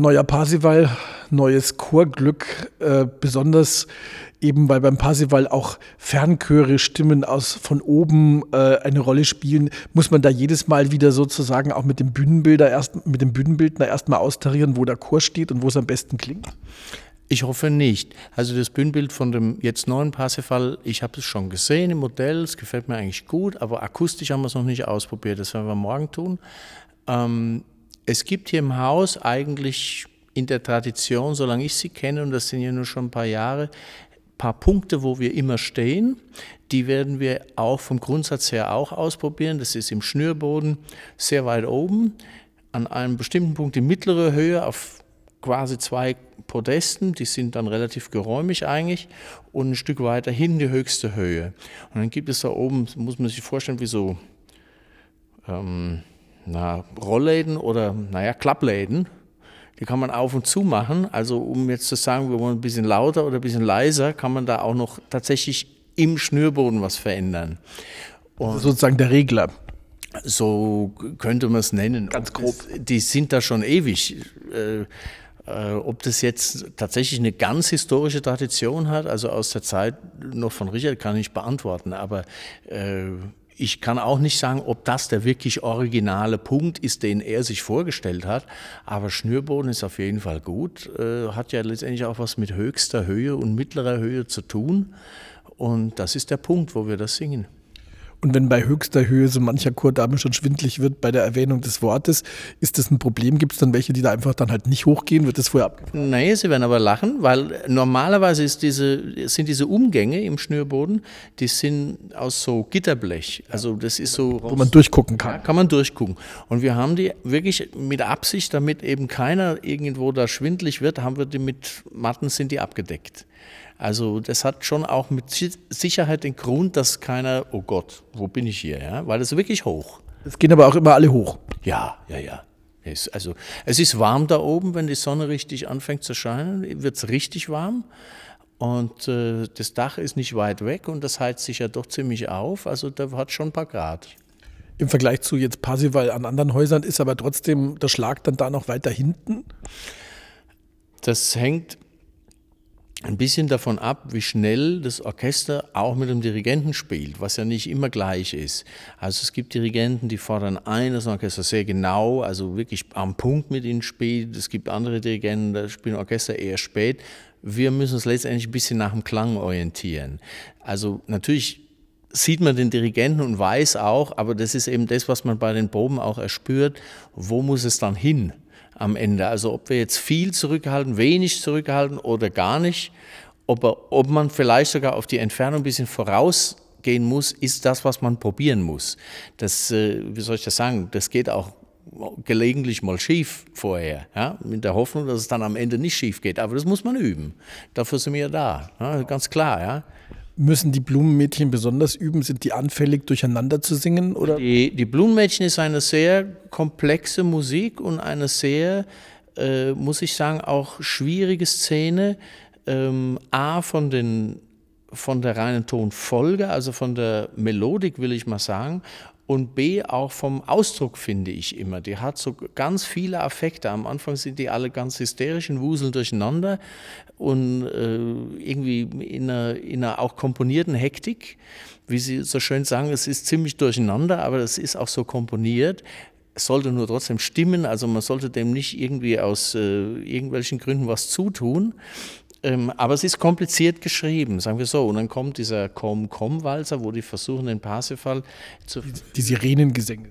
Neuer Parsival, neues Chorglück, äh, besonders eben weil beim Parsival auch Fernchöre, Stimmen aus von oben äh, eine Rolle spielen, muss man da jedes Mal wieder sozusagen auch mit dem Bühnenbilder erst mit dem Bühnenbildner erstmal austarieren, wo der Chor steht und wo es am besten klingt? Ich hoffe nicht. Also das Bühnenbild von dem jetzt neuen Parsifal, ich habe es schon gesehen im Modell, es gefällt mir eigentlich gut, aber akustisch haben wir es noch nicht ausprobiert. Das werden wir morgen tun. Ähm, es gibt hier im Haus eigentlich in der Tradition, solange ich sie kenne, und das sind ja nur schon ein paar Jahre, ein paar Punkte, wo wir immer stehen. Die werden wir auch vom Grundsatz her auch ausprobieren. Das ist im Schnürboden sehr weit oben, an einem bestimmten Punkt die mittlere Höhe auf quasi zwei Podesten, die sind dann relativ geräumig eigentlich, und ein Stück weiter hin die höchste Höhe. Und dann gibt es da oben, muss man sich vorstellen, wie so ähm, na, Rollläden oder naja, Klappläden. Die kann man auf und zu machen. Also um jetzt zu sagen, wir wollen ein bisschen lauter oder ein bisschen leiser, kann man da auch noch tatsächlich im Schnürboden was verändern. Und also sozusagen der Regler. So könnte man es nennen. Ganz grob. Die sind da schon ewig. Äh, äh, ob das jetzt tatsächlich eine ganz historische Tradition hat, also aus der Zeit noch von Richard, kann ich beantworten. Aber äh, ich kann auch nicht sagen, ob das der wirklich originale Punkt ist, den er sich vorgestellt hat. Aber Schnürboden ist auf jeden Fall gut. Äh, hat ja letztendlich auch was mit höchster Höhe und mittlerer Höhe zu tun. Und das ist der Punkt, wo wir das singen. Und wenn bei höchster Höhe so mancher Chordame schon schwindlig wird bei der Erwähnung des Wortes, ist das ein Problem? Gibt es dann welche, die da einfach dann halt nicht hochgehen? Wird das vorher abgefragt? Nein, sie werden aber lachen, weil normalerweise diese, sind diese Umgänge im Schnürboden, die sind aus so Gitterblech. Also das ist so... Wo man durchgucken kann. Ja, kann man durchgucken. Und wir haben die wirklich mit Absicht, damit eben keiner irgendwo da schwindlig wird, haben wir die mit Matten sind die abgedeckt. Also das hat schon auch mit Sicherheit den Grund, dass keiner, oh Gott, wo bin ich hier? Ja? Weil es wirklich hoch. Es gehen aber auch immer alle hoch. Ja, ja, ja. Es, also es ist warm da oben, wenn die Sonne richtig anfängt zu scheinen, wird es richtig warm. Und äh, das Dach ist nicht weit weg und das heizt sich ja doch ziemlich auf. Also da hat schon ein paar Grad. Im Vergleich zu jetzt Parsival an anderen Häusern ist aber trotzdem der Schlag dann da noch weiter hinten? Das hängt ein bisschen davon ab, wie schnell das Orchester auch mit dem Dirigenten spielt, was ja nicht immer gleich ist. Also es gibt Dirigenten, die fordern ein, dass ein Orchester sehr genau, also wirklich am Punkt mit ihnen spielt. Es gibt andere Dirigenten, da spielen Orchester eher spät. Wir müssen uns letztendlich ein bisschen nach dem Klang orientieren. Also natürlich sieht man den Dirigenten und weiß auch, aber das ist eben das, was man bei den Proben auch erspürt, wo muss es dann hin? Am Ende. Also ob wir jetzt viel zurückhalten, wenig zurückhalten oder gar nicht, ob, ob man vielleicht sogar auf die Entfernung ein bisschen vorausgehen muss, ist das, was man probieren muss. Das, äh, wie soll ich das sagen, das geht auch gelegentlich mal schief vorher, ja, mit der Hoffnung, dass es dann am Ende nicht schief geht. Aber das muss man üben. Dafür sind wir da, ja, ganz klar. Ja. Müssen die Blumenmädchen besonders üben? Sind die anfällig, durcheinander zu singen? Oder? Die, die Blumenmädchen ist eine sehr komplexe Musik und eine sehr, äh, muss ich sagen, auch schwierige Szene. Ähm, A, von, den, von der reinen Tonfolge, also von der Melodik, will ich mal sagen, und B auch vom Ausdruck finde ich immer. Die hat so ganz viele Affekte. Am Anfang sind die alle ganz hysterisch und wuseln durcheinander und äh, irgendwie in einer, in einer auch komponierten Hektik. Wie Sie so schön sagen, es ist ziemlich durcheinander, aber es ist auch so komponiert. Es sollte nur trotzdem stimmen, also man sollte dem nicht irgendwie aus äh, irgendwelchen Gründen was zutun. Ähm, aber es ist kompliziert geschrieben, sagen wir so. Und dann kommt dieser Kom-Kom-Walzer, wo die versuchen, den Parsifal zu. Die, die Sirenengesänge.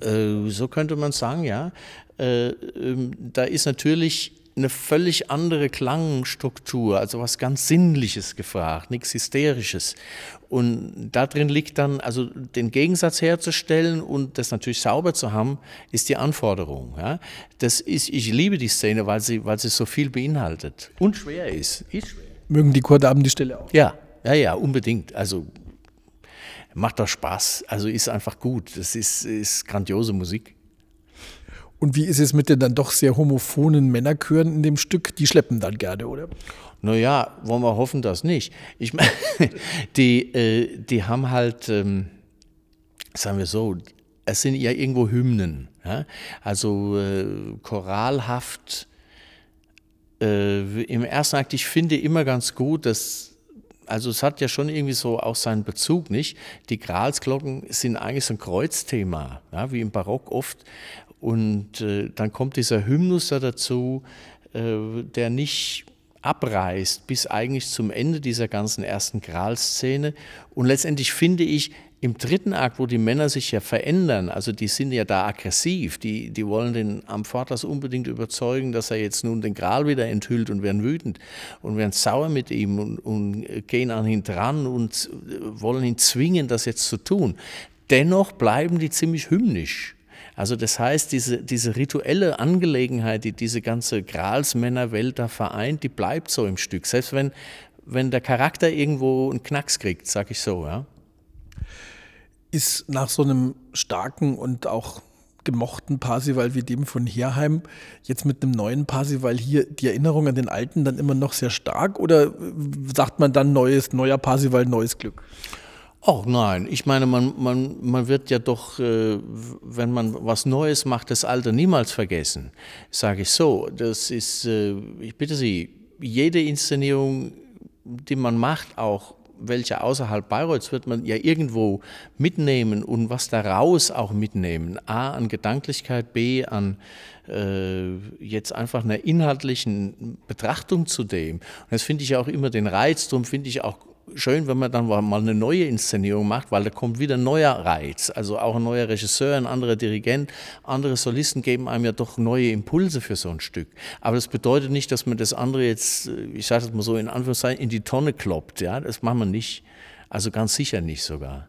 Äh, so könnte man sagen, ja. Äh, ähm, da ist natürlich eine völlig andere Klangstruktur, also was ganz Sinnliches gefragt, nichts Hysterisches. Und da drin liegt dann, also den Gegensatz herzustellen und das natürlich sauber zu haben, ist die Anforderung. Ja? Das ist, ich liebe die Szene, weil sie, weil sie so viel beinhaltet und schwer ist. ist schwer. Mögen die Chordamen die Stelle auch? Ja, ja, ja, unbedingt. Also macht doch Spaß. Also ist einfach gut. Das ist, ist grandiose Musik. Und wie ist es mit den dann doch sehr homophonen Männerchören in dem Stück? Die schleppen dann gerne, oder? Naja, wollen wir hoffen, dass nicht. Ich meine, die, äh, die haben halt, ähm, sagen wir so, es sind ja irgendwo Hymnen. Ja? Also äh, choralhaft. Äh, Im ersten Akt, ich finde immer ganz gut, dass also es hat ja schon irgendwie so auch seinen Bezug, nicht? Die Gralsglocken sind eigentlich so ein Kreuzthema, ja, wie im Barock oft. Und äh, dann kommt dieser Hymnus da dazu, äh, der nicht abreißt bis eigentlich zum Ende dieser ganzen ersten Gralszene. Und letztendlich finde ich, im dritten Akt, wo die Männer sich ja verändern, also die sind ja da aggressiv, die, die wollen den Amphatas unbedingt überzeugen, dass er jetzt nun den Gral wieder enthüllt und werden wütend und werden sauer mit ihm und, und gehen an ihn dran und wollen ihn zwingen, das jetzt zu tun. Dennoch bleiben die ziemlich hymnisch. Also das heißt, diese, diese rituelle Angelegenheit, die diese ganze Gralsmännerwelt da vereint, die bleibt so im Stück. Selbst wenn, wenn der Charakter irgendwo einen Knacks kriegt, sag ich so. Ja. Ist nach so einem starken und auch gemochten Parsival wie dem von Herheim jetzt mit einem neuen Parsival hier die Erinnerung an den alten dann immer noch sehr stark oder sagt man dann neues, neuer Parsival, neues Glück? Ach nein, ich meine, man, man, man wird ja doch, äh, wenn man was Neues macht, das Alte niemals vergessen. Sage ich so, das ist, äh, ich bitte Sie, jede Inszenierung, die man macht, auch welche außerhalb Bayreuths, wird man ja irgendwo mitnehmen und was daraus auch mitnehmen. A, an Gedanklichkeit, B, an äh, jetzt einfach einer inhaltlichen Betrachtung zu dem. Und das finde ich auch immer den Reiz, darum finde ich auch schön, wenn man dann mal eine neue Inszenierung macht, weil da kommt wieder ein neuer Reiz. Also auch ein neuer Regisseur, ein anderer Dirigent, andere Solisten geben einem ja doch neue Impulse für so ein Stück. Aber das bedeutet nicht, dass man das andere jetzt, ich sage das mal so in Anführungszeichen, in die Tonne kloppt. Ja, das machen wir nicht. Also ganz sicher nicht sogar.